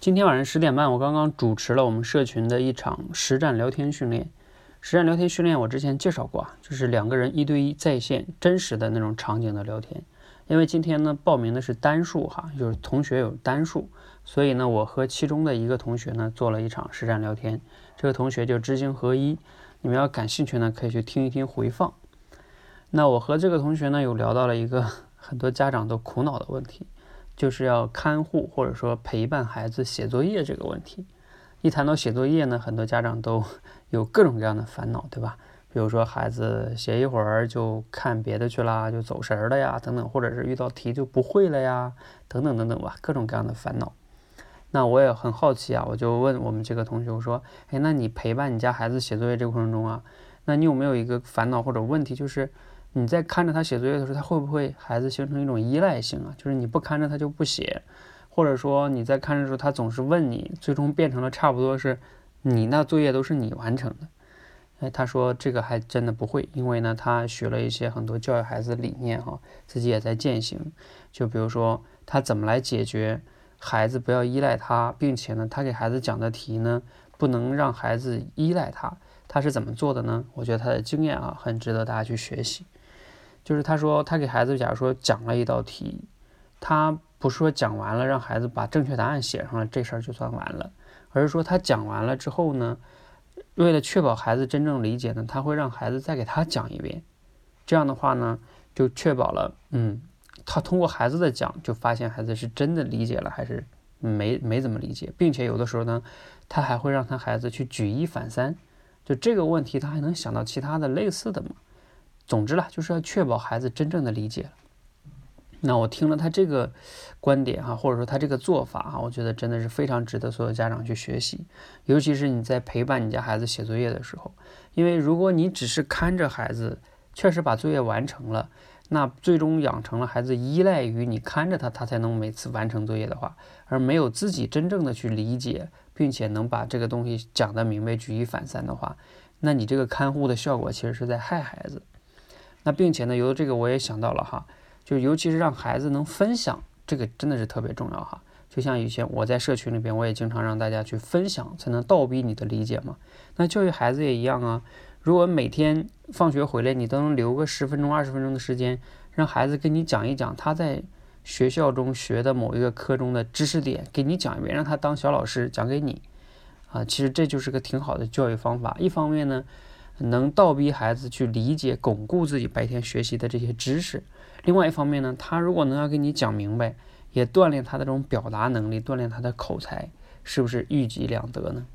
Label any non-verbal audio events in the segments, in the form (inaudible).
今天晚上十点半，我刚刚主持了我们社群的一场实战聊天训练。实战聊天训练我之前介绍过啊，就是两个人一对一在线真实的那种场景的聊天。因为今天呢报名的是单数哈，就是同学有单数，所以呢我和其中的一个同学呢做了一场实战聊天。这个同学就知行合一，你们要感兴趣呢可以去听一听回放。那我和这个同学呢有聊到了一个 (laughs) 很多家长都苦恼的问题。就是要看护或者说陪伴孩子写作业这个问题，一谈到写作业呢，很多家长都有各种各样的烦恼，对吧？比如说孩子写一会儿就看别的去啦，就走神了呀，等等，或者是遇到题就不会了呀，等等等等吧，各种各样的烦恼。那我也很好奇啊，我就问我们这个同学，我说，哎，那你陪伴你家孩子写作业这个过程中啊，那你有没有一个烦恼或者问题，就是？你在看着他写作业的时候，他会不会孩子形成一种依赖性啊？就是你不看着他就不写，或者说你在看着的时候，他总是问你，最终变成了差不多是你那作业都是你完成的。哎，他说这个还真的不会，因为呢，他学了一些很多教育孩子的理念哈，自己也在践行。就比如说他怎么来解决孩子不要依赖他，并且呢，他给孩子讲的题呢，不能让孩子依赖他，他是怎么做的呢？我觉得他的经验啊，很值得大家去学习。就是他说，他给孩子假如说讲了一道题，他不是说讲完了让孩子把正确答案写上了，这事儿就算完了，而是说他讲完了之后呢，为了确保孩子真正理解呢，他会让孩子再给他讲一遍，这样的话呢，就确保了，嗯，他通过孩子的讲，就发现孩子是真的理解了还是没没怎么理解，并且有的时候呢，他还会让他孩子去举一反三，就这个问题他还能想到其他的类似的吗？总之啦，就是要确保孩子真正的理解。那我听了他这个观点哈，或者说他这个做法哈，我觉得真的是非常值得所有家长去学习。尤其是你在陪伴你家孩子写作业的时候，因为如果你只是看着孩子，确实把作业完成了，那最终养成了孩子依赖于你看着他，他才能每次完成作业的话，而没有自己真正的去理解，并且能把这个东西讲得明白、举一反三的话，那你这个看护的效果其实是在害孩子。那并且呢，由这个我也想到了哈，就尤其是让孩子能分享，这个真的是特别重要哈。就像以前我在社群里边，我也经常让大家去分享，才能倒逼你的理解嘛。那教育孩子也一样啊。如果每天放学回来，你都能留个十分钟、二十分钟的时间，让孩子跟你讲一讲他在学校中学的某一个科中的知识点，给你讲一遍，让他当小老师讲给你啊。其实这就是个挺好的教育方法。一方面呢。能倒逼孩子去理解、巩固自己白天学习的这些知识。另外一方面呢，他如果能要给你讲明白，也锻炼他的这种表达能力，锻炼他的口才，是不是一举两得呢？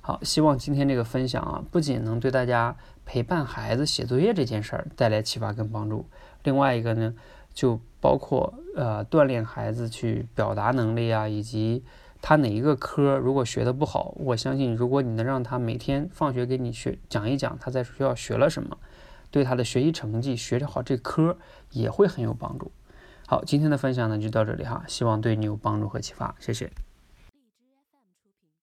好，希望今天这个分享啊，不仅能对大家陪伴孩子写作业这件事儿带来启发跟帮助，另外一个呢，就包括呃锻炼孩子去表达能力啊，以及。他哪一个科如果学的不好，我相信如果你能让他每天放学给你学讲一讲他在学校学了什么，对他的学习成绩学好这科也会很有帮助。好，今天的分享呢就到这里哈，希望对你有帮助和启发，谢谢。